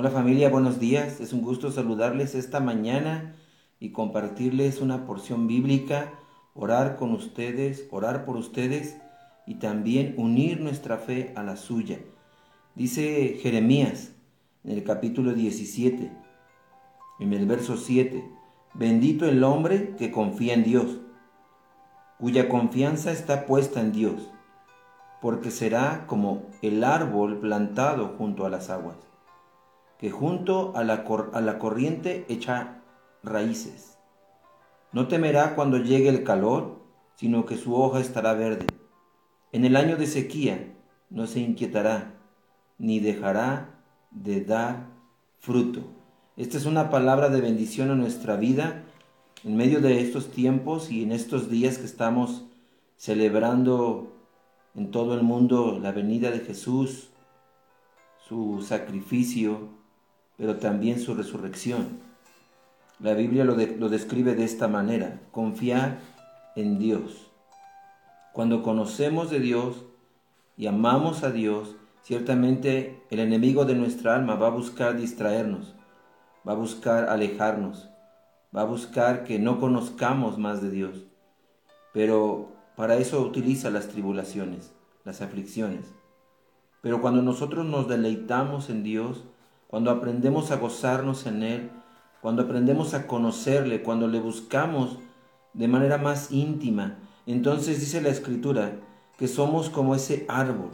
Hola familia, buenos días. Es un gusto saludarles esta mañana y compartirles una porción bíblica, orar con ustedes, orar por ustedes y también unir nuestra fe a la suya. Dice Jeremías en el capítulo 17, en el verso 7, bendito el hombre que confía en Dios, cuya confianza está puesta en Dios, porque será como el árbol plantado junto a las aguas que junto a la, a la corriente echa raíces. No temerá cuando llegue el calor, sino que su hoja estará verde. En el año de sequía no se inquietará, ni dejará de dar fruto. Esta es una palabra de bendición a nuestra vida en medio de estos tiempos y en estos días que estamos celebrando en todo el mundo la venida de Jesús, su sacrificio, pero también su resurrección. La Biblia lo, describe de esta manera, confiar en Dios. Cuando conocemos de Dios y amamos a Dios, ciertamente el enemigo de nuestra alma va a buscar distraernos, va a buscar alejarnos, va a buscar que no conozcamos más de Dios. Pero para eso utiliza las tribulaciones, las aflicciones. Pero cuando nosotros nos deleitamos en Dios, cuando aprendemos a gozarnos en Él, cuando aprendemos a conocerle, cuando le buscamos de manera más íntima, entonces dice la Escritura que somos como ese árbol.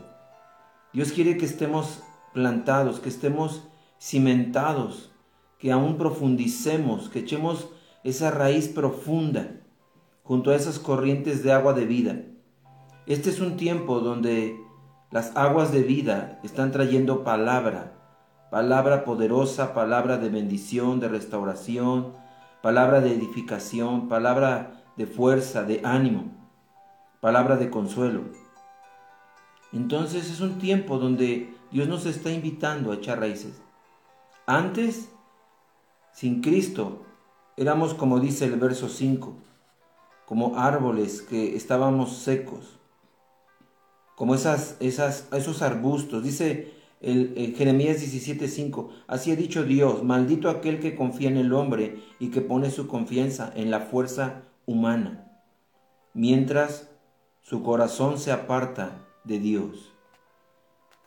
Dios quiere que estemos plantados, que estemos cimentados, que aún profundicemos, que echemos esa raíz profunda junto a esas corrientes de agua de vida. Este es un tiempo donde las aguas de vida están trayendo palabra, palabra poderosa, palabra de bendición, de restauración, palabra de edificación, palabra de fuerza, de ánimo, palabra de consuelo. Entonces es un tiempo donde Dios nos está invitando a echar raíces. Antes, sin Cristo, éramos como dice el verso 5, como árboles que estábamos secos, como esas, esos arbustos. Dice el, Jeremías 17:5, así ha dicho Dios, maldito aquel que confía en el hombre y que pone su confianza en la fuerza humana, mientras su corazón se aparta de Dios.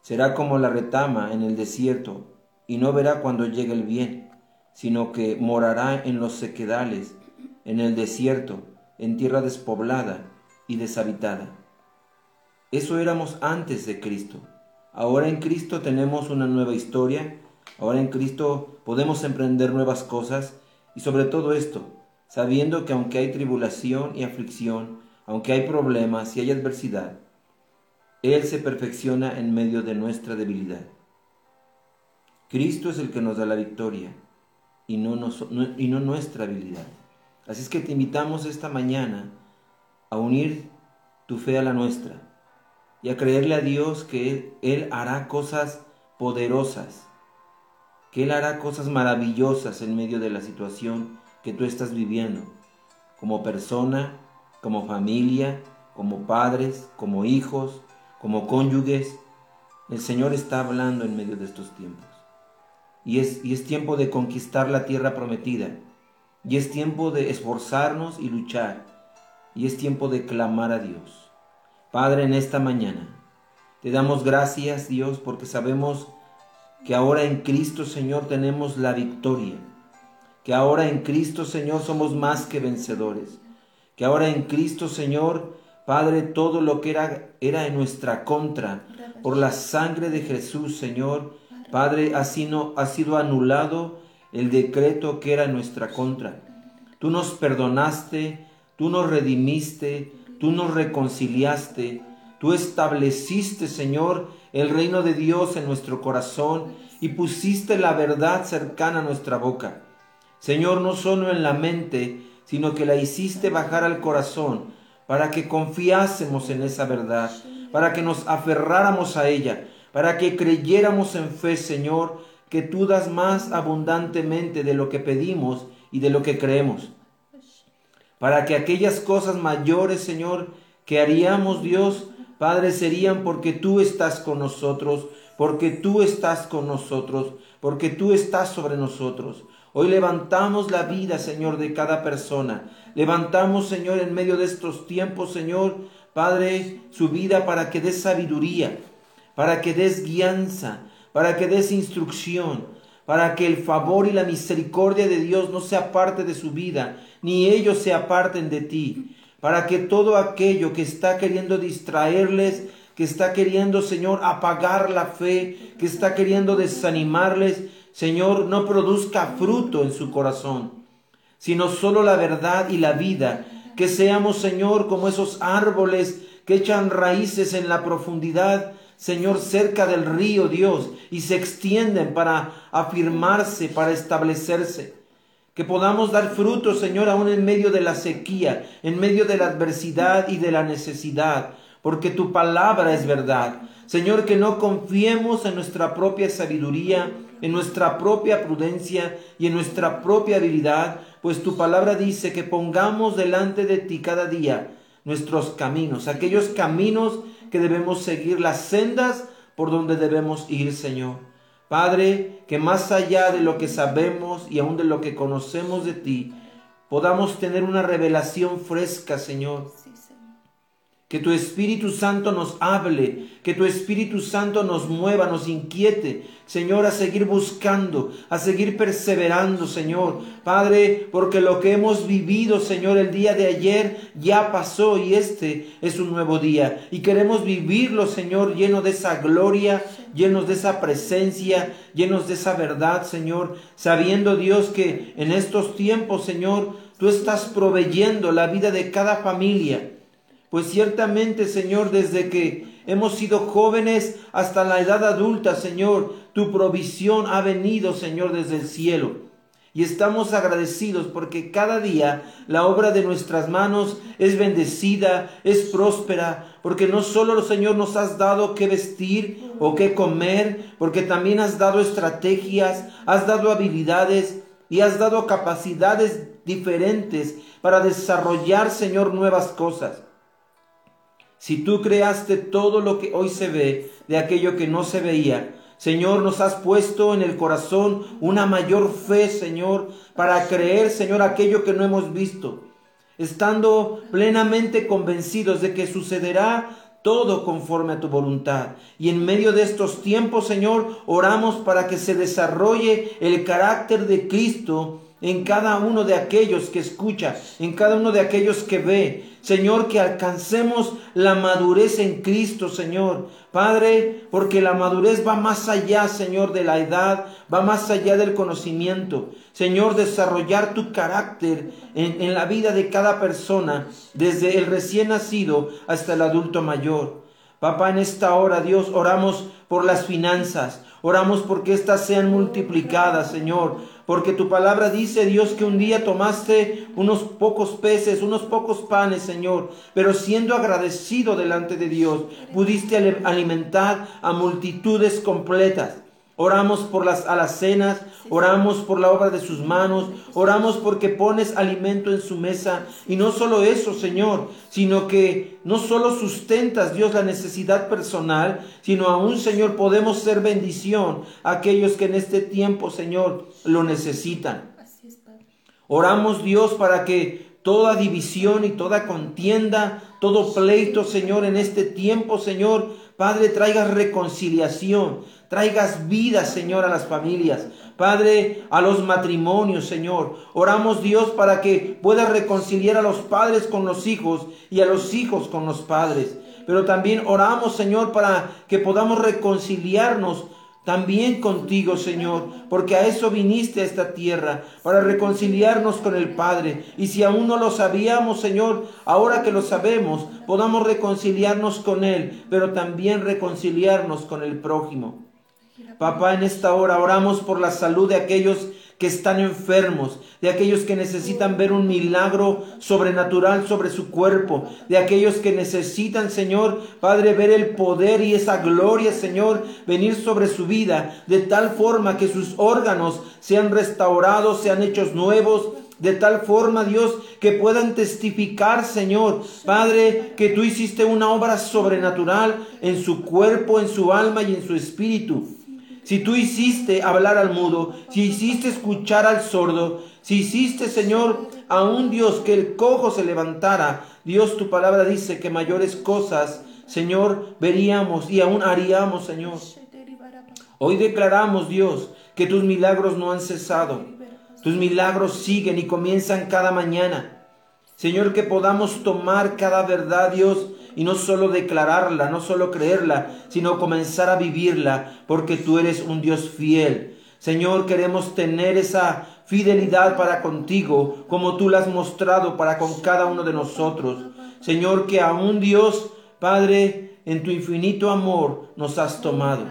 Será como la retama en el desierto y no verá cuando llegue el bien, sino que morará en los sequedales, en el desierto, en tierra despoblada y deshabitada. Eso éramos antes de Cristo. Ahora en Cristo tenemos una nueva historia, ahora en Cristo podemos emprender nuevas cosas y sobre todo esto, sabiendo que aunque hay tribulación y aflicción, aunque hay problemas y hay adversidad, Él se perfecciona en medio de nuestra debilidad. Cristo es el que nos da la victoria y no, y no nuestra habilidad. Así es que te invitamos esta mañana a unir tu fe a la nuestra y a creerle a Dios que Él hará cosas poderosas, que Él hará cosas maravillosas en medio de la situación que tú estás viviendo, como persona, como familia, como padres, como hijos, como cónyuges. El Señor está hablando en medio de estos tiempos. Y es, y es tiempo de conquistar la tierra prometida. Y es tiempo de esforzarnos y luchar. Y es tiempo de clamar a Dios. Padre, en esta mañana te damos gracias, Dios, porque sabemos que ahora en Cristo, Señor, tenemos la victoria. Que ahora en Cristo, Señor, somos más que vencedores. Que ahora en Cristo, Señor, Padre, todo lo que era, era en nuestra contra, por la sangre de Jesús, Señor, Padre, ha sido, ha sido anulado el decreto que era en nuestra contra. Tú nos perdonaste, tú nos redimiste, tú nos reconciliaste, tú estableciste, Señor, el reino de Dios en nuestro corazón y pusiste la verdad cercana a nuestra boca. Señor, no solo en la mente, sino que la hiciste bajar al corazón para que confiásemos en esa verdad, para que nos aferráramos a ella, para que creyéramos en fe, Señor, que tú das más abundantemente de lo que pedimos y de lo que creemos para que aquellas cosas mayores, Señor, que haríamos, Dios, Padre, serían porque tú estás con nosotros, porque tú estás con nosotros, porque tú estás sobre nosotros. Hoy levantamos la vida, Señor, de cada persona. Levantamos, Señor, en medio de estos tiempos, Señor, Padre, su vida para que des sabiduría, para que des guianza, para que des instrucción, para que el favor y la misericordia de Dios no sea parte de su vida, ni ellos se aparten de ti, para que todo aquello que está queriendo distraerles, que está queriendo, Señor, apagar la fe, que está queriendo desanimarles, Señor, no produzca fruto en su corazón, sino solo la verdad y la vida. Que seamos, Señor, como esos árboles que echan raíces en la profundidad, Señor, cerca del río, Dios, y se extienden para afirmarse, para establecerse. Que podamos dar fruto, Señor, aún en medio de la sequía, en medio de la adversidad y de la necesidad, porque tu palabra es verdad. Señor, que no confiemos en nuestra propia sabiduría, en nuestra propia prudencia y en nuestra propia habilidad, pues tu palabra dice que pongamos delante de ti cada día nuestros caminos, aquellos caminos que debemos seguir, las sendas por donde debemos ir, Señor. Padre, que más allá de lo que sabemos y aún de lo que conocemos de ti, podamos tener una revelación fresca, Señor, que tu Espíritu Santo nos hable, que tu Espíritu Santo nos mueva, nos inquiete, Señor, a seguir buscando, a seguir perseverando, Señor. Padre, porque lo que hemos vivido, Señor, el día de ayer ya pasó y este es un nuevo día. Y queremos vivirlo, Señor, lleno de esa gloria, llenos de esa presencia, llenos de esa verdad, Señor, sabiendo, Dios, que en estos tiempos, Señor, tú estás proveyendo la vida de cada familia pues ciertamente, Señor, desde que hemos sido jóvenes hasta la edad adulta, Señor, tu provisión ha venido, Señor, desde el cielo. Y estamos agradecidos porque cada día la obra de nuestras manos es bendecida, es próspera, porque no solo, Señor, nos has dado qué vestir o qué comer, porque también has dado estrategias, has dado habilidades y has dado capacidades diferentes para desarrollar, Señor, nuevas cosas. Si tú creaste todo lo que hoy se ve de aquello que no se veía, Señor, nos has puesto en el corazón una mayor fe, Señor, para creer, Señor, aquello que no hemos visto, estando plenamente convencidos de que sucederá todo conforme a tu voluntad. Y en medio de estos tiempos, Señor, oramos para que se desarrolle el carácter de Cristo en cada uno de aquellos que escucha, en cada uno de aquellos que ve. Señor, que alcancemos la madurez en Cristo, Señor. Padre, porque la madurez va más allá, Señor, de la edad, va más allá del conocimiento. Señor, desarrollar tu carácter en, la vida de cada persona, desde el recién nacido hasta el adulto mayor. Papá, en esta hora, Dios, oramos por las finanzas, oramos porque éstas sean multiplicadas, Señor porque tu palabra dice, Dios, que un día tomaste unos pocos peces, unos pocos panes, Señor, pero siendo agradecido delante de Dios, pudiste alimentar a multitudes completas. Oramos por las alacenas, oramos por la obra de sus manos, oramos porque pones alimento en su mesa. Y no solo eso, Señor, sino que no solo sustentas, Dios, la necesidad personal, sino aún, Señor, podemos ser bendición a aquellos que en este tiempo, Señor, lo necesitan. Oramos, Dios, para que toda división y toda contienda, todo pleito, Señor, en este tiempo, Señor, Padre, traigas reconciliación, traigas vida, Señor, a las familias. Padre, a los matrimonios, Señor. Oramos, Dios, para que puedas reconciliar a los padres con los hijos y a los hijos con los padres. Pero también oramos, Señor, para que podamos reconciliarnos también contigo, Señor, porque a eso viniste a esta tierra, para reconciliarnos con el Padre. Y si aún no lo sabíamos, Señor, ahora que lo sabemos, podamos reconciliarnos con Él, pero también reconciliarnos con el prójimo. Papá, en esta hora oramos por la salud de aquellos que están enfermos, de aquellos que necesitan ver un milagro sobrenatural sobre su cuerpo, de aquellos que necesitan, Señor, Padre, ver el poder y esa gloria, Señor, venir sobre su vida, de tal forma que sus órganos sean restaurados, sean hechos nuevos, de tal forma, Dios, que puedan testificar, Señor, Padre, que tú hiciste una obra sobrenatural en su cuerpo, en su alma y en su espíritu. Si tú hiciste hablar al mudo, si hiciste escuchar al sordo, si hiciste, Señor, a un Dios que el cojo se levantara, Dios tu palabra dice que mayores cosas, Señor, veríamos y aún haríamos, Señor. Hoy declaramos, Dios, que tus milagros no han cesado tus milagros siguen y comienzan cada mañana. Señor, que podamos tomar cada verdad, Dios, y no solo declararla, no solo creerla, sino comenzar a vivirla, porque tú eres un Dios fiel. Señor, queremos tener esa fidelidad para contigo, como tú la has mostrado para con cada uno de nosotros. Señor, que aún Dios, Padre, en tu infinito amor nos has tomado.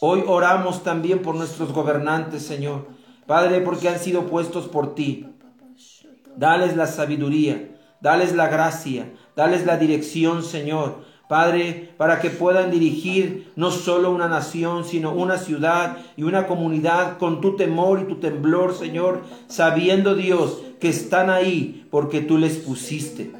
Hoy oramos también por nuestros gobernantes, Señor. Padre, porque han sido puestos por ti. Dales la sabiduría, dales la gracia, dales la dirección, Señor. Padre, para que puedan dirigir no solo una nación, sino una ciudad y una comunidad con tu temor y tu temblor, Señor, sabiendo Dios que están ahí porque tú les pusiste.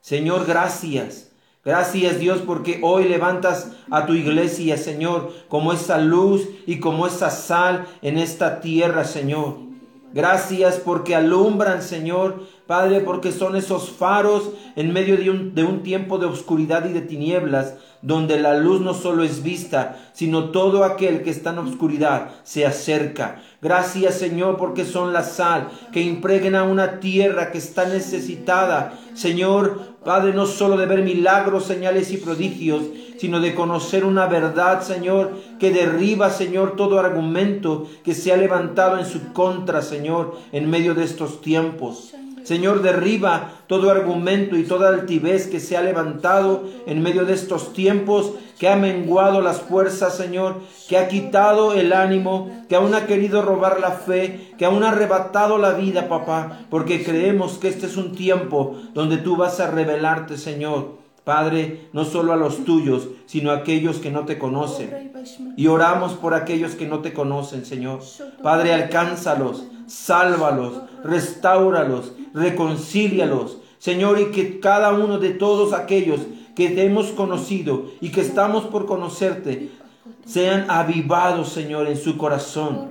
Señor, gracias. Gracias Dios porque hoy levantas a tu iglesia, Señor, como esa luz y como esa sal en esta tierra, Señor. Gracias porque alumbran, Señor, Padre, porque son esos faros en medio de un, tiempo de oscuridad y de tinieblas, donde la luz no solo es vista, sino todo aquel que está en oscuridad se acerca. Gracias Señor porque son la sal que impregna una tierra que está necesitada. Señor, Padre, no solo de ver milagros, señales y prodigios, sino de conocer una verdad, Señor, que derriba, Señor, todo argumento que se ha levantado en su contra, Señor, en medio de estos tiempos. Señor, derriba todo argumento y toda altivez que se ha levantado en medio de estos tiempos, que ha menguado las fuerzas, Señor, que ha quitado el ánimo, que aún ha querido robar la fe, que aún ha arrebatado la vida, papá, porque creemos que este es un tiempo donde tú vas a revelarte, Señor. Padre, no solo a los tuyos, sino a aquellos que no te conocen. Y oramos por aquellos que no te conocen, Señor. Padre, alcánzalos, sálvalos, restauralos, reconcílialos, Señor, y que cada uno de todos aquellos que te hemos conocido y que estamos por conocerte, sean avivados, Señor, en su corazón,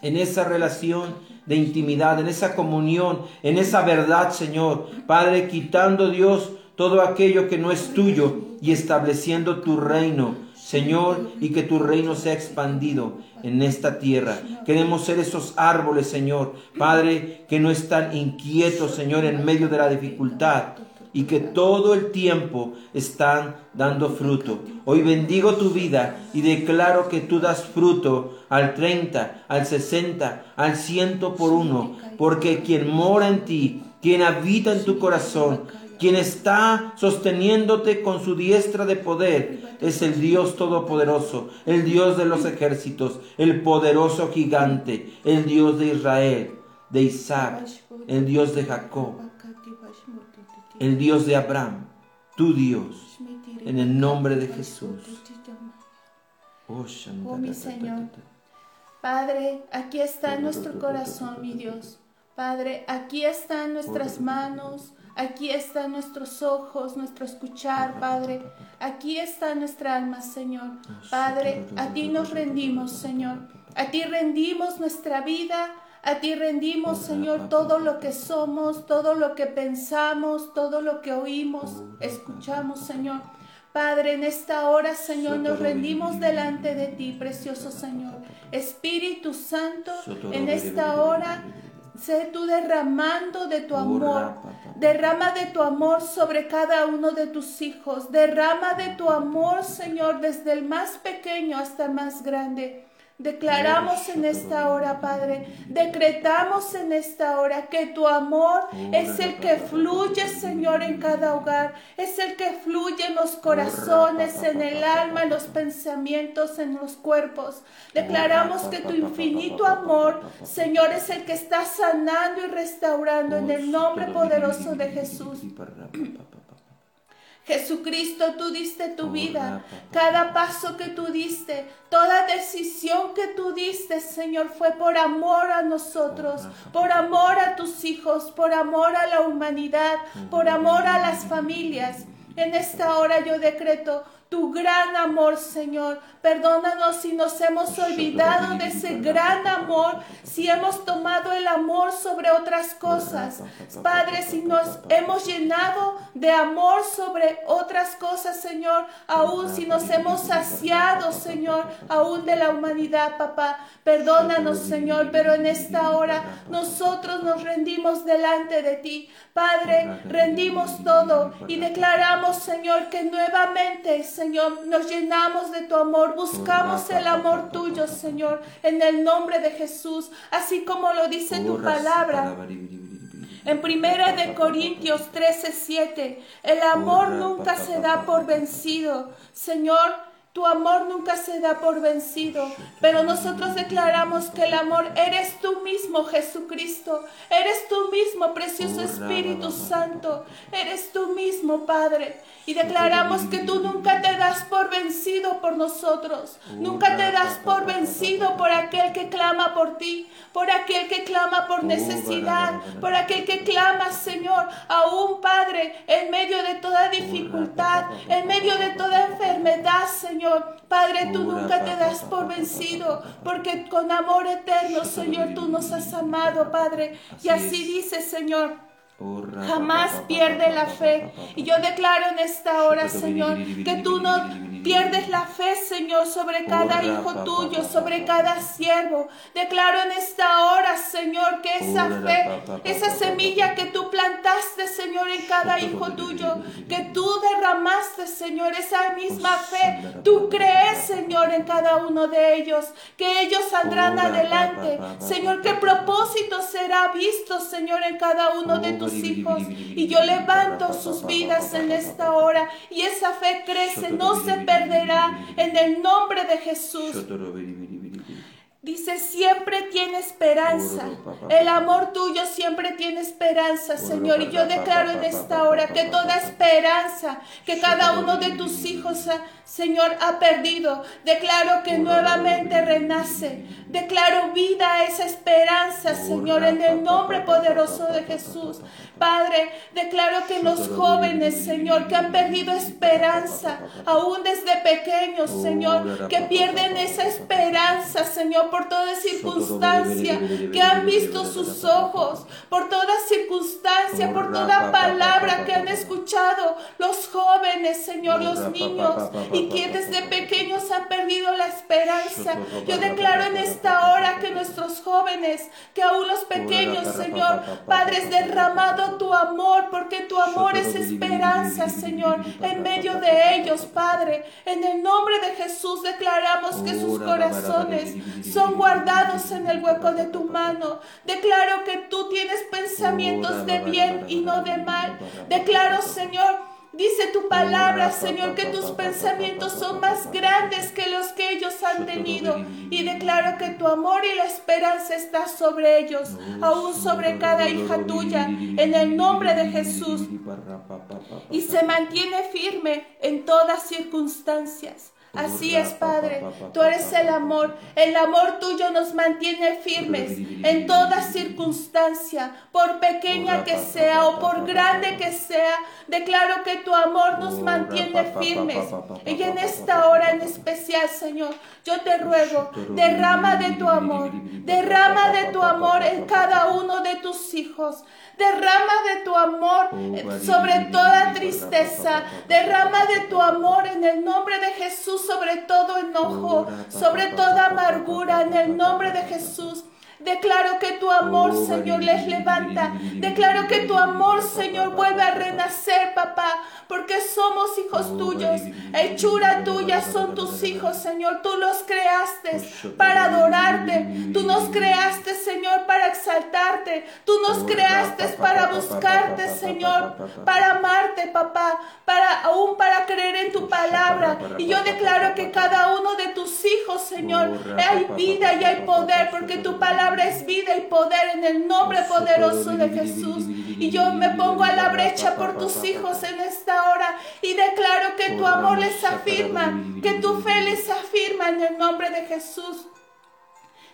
en esa relación de intimidad, en esa comunión, en esa verdad, Señor. Padre, quitando Dios todo aquello que no es tuyo y estableciendo tu reino, Señor, y que tu reino sea expandido en esta tierra. Queremos ser esos árboles, Señor, Padre, que no están inquietos, Señor, en medio de la dificultad y que todo el tiempo están dando fruto. Hoy bendigo tu vida y declaro que tú das fruto al 30, al 60, al ciento por uno, porque quien mora en ti, quien habita en tu corazón, quien está sosteniéndote con su diestra de poder es el Dios Todopoderoso, el Dios de los ejércitos, el poderoso gigante, el Dios de Israel, de Isaac, el Dios de Jacob, el Dios de Abraham, tu Dios, en el nombre de Jesús. Oh, oh mi Señor. Padre, aquí está nuestro corazón, mi Dios. Padre, aquí están nuestras manos, aquí están nuestros ojos, nuestro escuchar, Padre. Aquí está nuestra alma, Señor. Padre, a ti nos rendimos, Señor. A ti rendimos nuestra vida. A ti rendimos, Señor, todo lo que somos, todo lo que pensamos, todo lo que oímos, escuchamos, Señor. Padre, en esta hora, Señor, nos rendimos delante de ti, precioso Señor. Espíritu Santo, en esta hora Sé tú derramando de tu amor. Derrama de tu amor sobre cada uno de tus hijos. Derrama de tu amor, Señor, desde el más pequeño hasta el más grande. Declaramos en esta hora, Padre, decretamos en esta hora que tu amor es el que fluye, Señor, en cada hogar, es el que fluye en los corazones, en el alma, en los pensamientos, en los cuerpos. Declaramos que tu infinito amor, Señor, es el que está sanando y restaurando en el nombre poderoso de Jesús. Jesucristo, tú diste tu vida. Cada paso que tú diste, toda decisión que tú diste, Señor, fue por amor a nosotros, por amor a tus hijos, por amor a la humanidad, por amor a las familias. En esta hora yo decreto tu gran amor, Señor. Perdónanos si nos hemos olvidado de ese gran amor, si hemos tomado el amor sobre otras cosas. Padre, si nos hemos llenado de amor sobre otras cosas, Señor, aún si nos hemos saciado, Señor, aún de la humanidad, papá. Perdónanos, Señor, pero en esta hora nosotros nos rendimos delante de ti. Padre, rendimos todo y declaramos, Señor, que nuevamente, Señor, nos llenamos de tu amor, buscamos el amor tuyo, Señor, en el nombre de Jesús, así como lo dice tu palabra. En primera de Corintios 13, 7, el amor nunca se da por vencido. Señor, tu amor nunca se da por vencido, pero nosotros declaramos que el amor eres tú mismo, Jesucristo. Eres tú mismo, precioso Espíritu Santo. Eres tú mismo, Padre. Y declaramos que tú nunca te das por vencido por nosotros. Nunca te das por vencido por aquel que clama por ti, por aquel que clama por necesidad, por aquel que clama, Señor, aún, Padre, en medio de toda dificultad, en medio de toda enfermedad, Señor. Padre, tú nunca te das por vencido, porque con amor eterno, Señor, tú nos has amado, Padre. Y así dice, Señor. Jamás pierde la fe. Y yo declaro en esta hora, Señor, que tú no pierdes la fe, Señor, sobre cada hijo tuyo, sobre cada siervo. Declaro en esta hora, Señor, que esa fe, esa semilla que tú plantaste, Señor, en cada hijo tuyo, que tú derramaste, Señor, esa misma fe, tú crees, Señor, en cada uno de ellos, que ellos saldrán adelante. Señor, qué propósito será visto, Señor, en cada uno de tus hijos. Y yo levanto sus vidas en esta hora y esa fe crece, no se perderá en el nombre de Jesús. Dice, siempre tiene esperanza. El amor tuyo siempre tiene esperanza, Señor. Y yo declaro en esta hora que toda esperanza que cada uno de tus hijos, Señor, ha perdido, declaro que nuevamente renace. Declaro vida a esa esperanza, Señor, en el nombre poderoso de Jesús. Padre, declaro que los jóvenes, Señor, que han perdido esperanza, aún desde pequeños, Señor, que pierden esa esperanza, Señor, por toda circunstancia, que han visto sus ojos, por toda circunstancia, por toda palabra que han escuchado los jóvenes, Señor, los niños, y que desde pequeños han perdido la esperanza. Yo declaro en esta hora que nuestros jóvenes, que aún los pequeños, Señor, Padres derramado tu amor, porque tu amor es esperanza, Señor, en medio de ellos, Padre. En el nombre de Jesús declaramos que sus corazones son guardados en el hueco de tu mano. Declaro que tú tienes pensamientos de bien y no de mal. Declaro, Señor, Dice tu palabra, Señor, que tus pensamientos son más grandes que los que ellos han tenido. Y declaro que tu amor y la esperanza está sobre ellos, aún sobre cada hija tuya, en el nombre de Jesús. Y se mantiene firme en todas circunstancias. Así es, Padre. Tú eres el amor. El amor tuyo nos mantiene firmes en toda circunstancia, por pequeña que sea o por grande que sea. Declaro que tu amor nos mantiene firmes. Y en esta hora en especial, Señor, yo te ruego, derrama de tu amor, derrama de tu amor en cada uno de tus hijos. Derrama de tu amor sobre toda tristeza. Derrama de tu amor en el nombre de Jesús sobre todo enojo, sobre toda amargura en el nombre de Jesús. Declaro que tu amor, oh, Señor, les levanta. Declaro que tu amor, Señor, vuelve a renacer, papá, porque somos hijos oh, tuyos. Hechura tuya son tus hijos, Señor. Tú los creaste para adorarte. Tú nos creaste, Señor, para exaltarte. Tú nos oh, creaste para buscarte, Señor, para amarte, papá, para aún para creer en tu palabra. Y yo declaro que cada uno de tus hijos, Señor, hay vida y hay poder, porque tu palabra es vida y poder en el nombre poderoso de Jesús. Y yo me pongo a la brecha por tus hijos en esta hora y declaro que tu amor les afirma, que tu fe les afirma en el nombre de Jesús.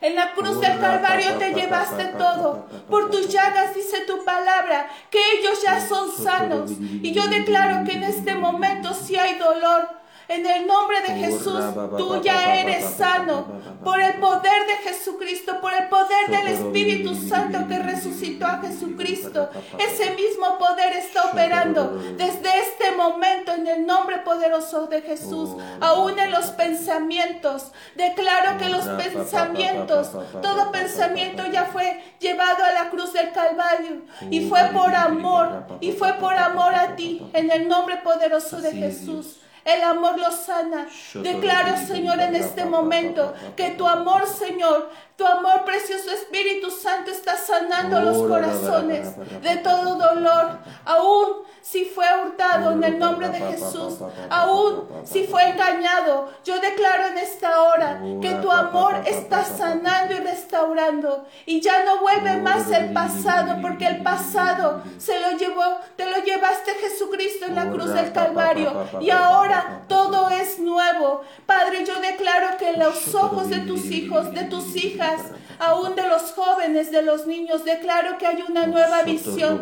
En la cruz del Calvario te llevaste todo. Por tus llagas dice tu palabra que ellos ya son sanos. Y yo declaro que en este momento si hay dolor, en el nombre de Jesús, tú ya eres sano. Por el poder de Jesucristo, por el poder del Espíritu Santo que resucitó a Jesucristo. Ese mismo poder está operando desde este momento en el nombre poderoso de Jesús. Aún en los pensamientos. Declaro que los pensamientos, todo pensamiento ya fue llevado a la cruz del Calvario. Y fue por amor. Y fue por amor a ti. En el nombre poderoso de Jesús. El amor lo sana. Declaro, Señor, en este momento que tu amor, Señor, tu amor precioso Espíritu Santo está sanando los corazones de todo dolor. Aún si fue hurtado en el nombre de Jesús, aún si fue engañado, yo declaro en esta hora que tu amor está sanando y restaurando. Y ya no vuelve más el pasado, porque el pasado se lo llevó, te lo llevaste Jesucristo en la cruz del Calvario. Y ahora todo es nuevo. Padre, yo declaro que los ojos de tus hijos, de tus hijas, aún de los jóvenes, de los niños. Declaro que hay una nueva visión.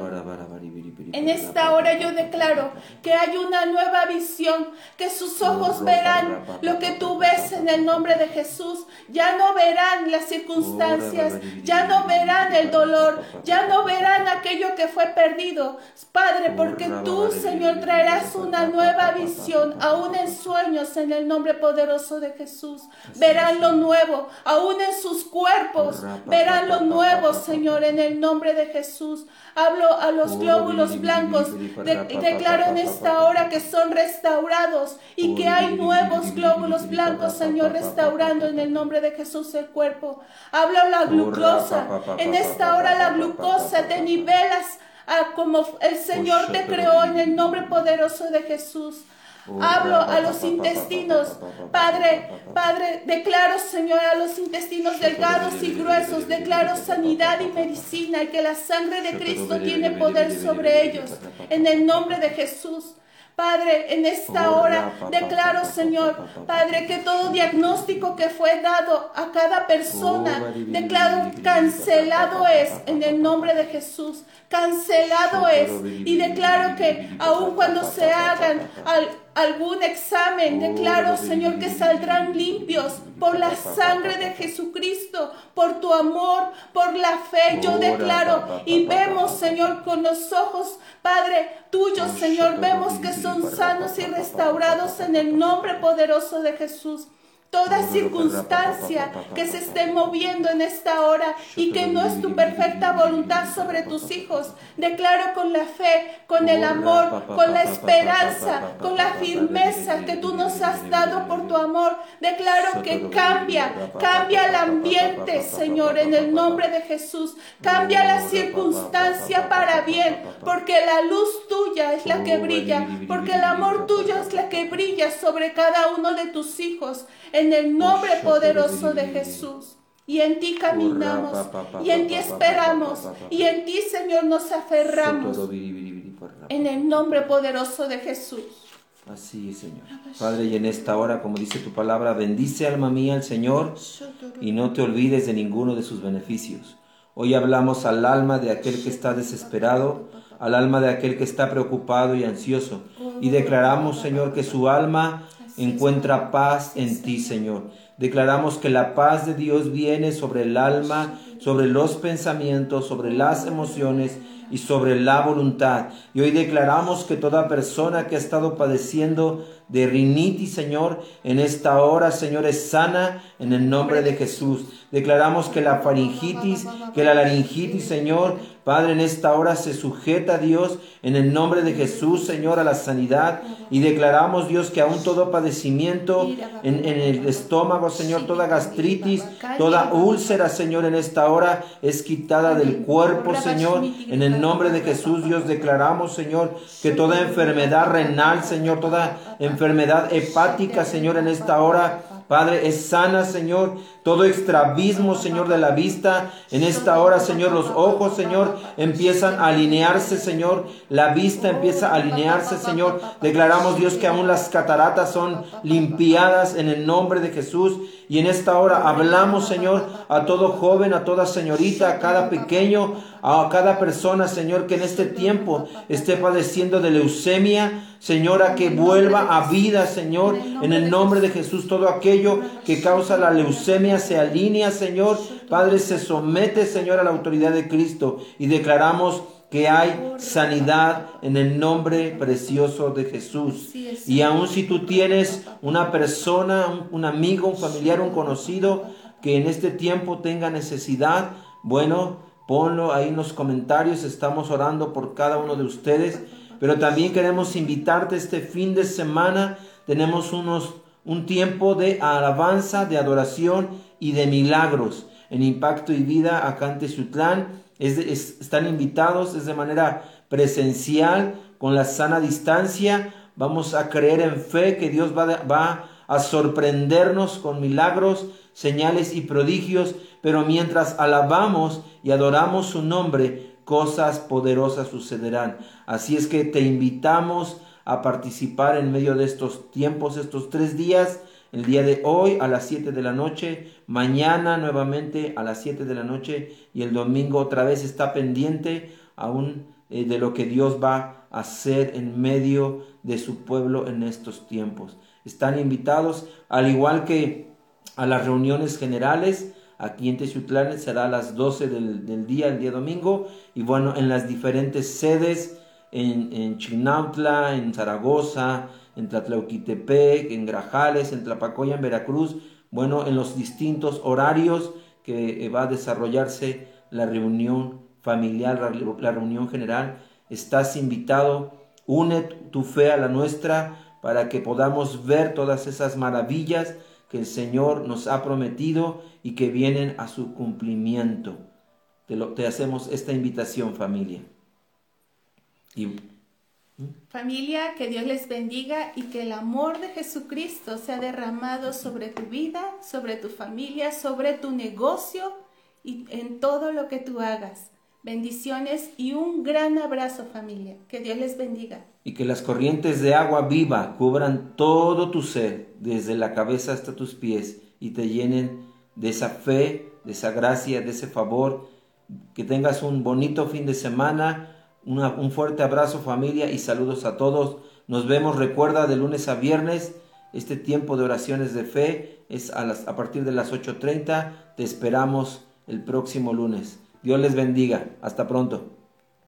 En esta hora yo declaro que hay una nueva visión, que sus ojos verán lo que tú ves en el nombre de Jesús. Ya no verán las circunstancias, ya no verán el dolor, ya no verán aquello que fue perdido. Padre, porque tú, Señor, traerás una nueva visión, aún en sueños, en el nombre poderoso de Jesús. Verán lo nuevo, aún en sus cuerpos, verán lo nuevo, Señor, en el nombre de Jesús. Hablo a los glóbulos blancos. declaro en esta hora que son restaurados y que hay nuevos glóbulos blancos, Señor, restaurando en el nombre de Jesús el cuerpo. Hablo a la glucosa. En esta hora la glucosa te nivelas a como el Señor te creó en el nombre poderoso de Jesús. Hablo a los intestinos. Padre, Padre, declaro, Señor, a los intestinos delgados y gruesos, declaro sanidad y medicina y que la sangre de Cristo tiene poder sobre ellos. En el nombre de Jesús. Padre, en esta hora declaro, Señor, Padre, que todo diagnóstico que fue dado a cada persona, declaro cancelado es en el nombre de Jesús. Cancelado es. Y declaro que aun cuando se hagan al algún examen, declaro, Señor, que saldrán limpios por la sangre de Jesucristo, por tu amor, por la fe. Yo declaro y vemos, Señor, con los ojos, Padre, tuyos, Señor, vemos que son sanos y restaurados en el nombre poderoso de Jesús toda circunstancia que se esté moviendo en esta hora y que no es tu perfecta voluntad sobre tus hijos. Declaro con la fe, con el amor, con la esperanza, con la firmeza que tú nos has dado por tu amor. Declaro que cambia, cambia el ambiente, Señor, en el nombre de Jesús. Cambia la circunstancia para bien, porque la luz tuya es la que brilla, porque el amor tuyo es la que brilla sobre cada uno de tus hijos en el nombre poderoso de Jesús. Y en ti caminamos, y en ti esperamos, y en ti, Señor, nos aferramos. En el nombre poderoso de Jesús. Así es, Señor. Padre, y en esta hora, como dice tu palabra, bendice alma mía al Señor y no te olvides de ninguno de sus beneficios. Hoy hablamos al alma de aquel que está desesperado, al alma de aquel que está preocupado y ansioso. Y declaramos, Señor, que su alma encuentra paz en ti, Señor. Declaramos que la paz de Dios viene sobre el alma, sobre los pensamientos, sobre las emociones y sobre la voluntad. Y hoy declaramos que toda persona que ha estado padeciendo de rinitis, Señor, en esta hora, Señor, es sana en el nombre de Jesús. Declaramos que la faringitis, que la laringitis, Señor, Padre, en esta hora se sujeta a Dios en el nombre de Jesús, Señor, a la sanidad. Y declaramos, Dios, que aún todo padecimiento en, en, el estómago, Señor, toda gastritis, toda úlcera, Señor, en esta hora es quitada del cuerpo, Señor. En el nombre de Jesús, Dios, declaramos, Señor, que toda enfermedad renal, Señor, toda enfermedad hepática, Señor, en esta hora Padre, es sana, Señor, todo extravismo, Señor, de la vista. En esta hora, Señor, los ojos, Señor, empiezan a alinearse, Señor. La vista empieza a alinearse, Señor. Declaramos, Dios, que aún las cataratas son limpiadas en el nombre de Jesús. Y en esta hora hablamos, Señor, a todo joven, a toda señorita, a cada pequeño, a cada persona, Señor, que en este tiempo esté padeciendo de leucemia, Señora, que vuelva a vida, Señor, en el nombre de Jesús. Todo aquello que causa la leucemia se alinea, Señor. Padre, se somete, Señor, a la autoridad de Cristo y declaramos que hay sanidad en el nombre precioso de Jesús. Y aun si tú tienes una persona, un, amigo, un familiar, un conocido que en este tiempo tenga necesidad, bueno, ponlo ahí en los comentarios, estamos orando por cada uno de ustedes pero también queremos invitarte este fin de semana. Tenemos unos, un tiempo de alabanza, de adoración y de milagros en Impacto y Vida acá en Tezutlán. Están invitados, es de manera presencial, con la sana distancia. Vamos a creer en fe que Dios va, va a sorprendernos con milagros, señales y prodigios, pero mientras alabamos y adoramos su nombre, cosas poderosas sucederán. Así es que te invitamos a participar en medio de estos tiempos, estos tres días, el día de hoy a las 7 de la noche, mañana nuevamente a las 7 de la noche y el domingo otra vez está pendiente aún eh, de lo que Dios va a hacer en medio de su pueblo en estos tiempos. Están invitados, al igual que a las reuniones generales, Aquí en Techutlán será a las 12 del, día, el día domingo. Y bueno, en las diferentes sedes, en, en en Zaragoza, en Tlatlauquitepec, en Grajales, en Tlapacoya, en Veracruz. Bueno, en los distintos horarios que eh, va a desarrollarse la reunión familiar, la reunión general. Estás invitado, une tu fe a la nuestra para que podamos ver todas esas maravillas que el Señor nos ha prometido y que vienen a su cumplimiento. Te, lo, te hacemos esta invitación, familia. Y, Familia, que Dios les bendiga y que el amor de Jesucristo sea derramado sobre tu vida, sobre tu familia, sobre tu negocio y en todo lo que tú hagas. Bendiciones y un gran abrazo familia. Que Dios les bendiga. Y que las corrientes de agua viva cubran todo tu ser, desde la cabeza hasta tus pies, y te llenen de esa fe, de esa gracia, de ese favor. Que tengas un bonito fin de semana. Un fuerte abrazo familia y saludos a todos. Nos vemos, recuerda, de lunes a viernes. Este tiempo de oraciones de fe es a, las, a partir de las 8.30. Te esperamos el próximo lunes. Dios les bendiga. Hasta pronto.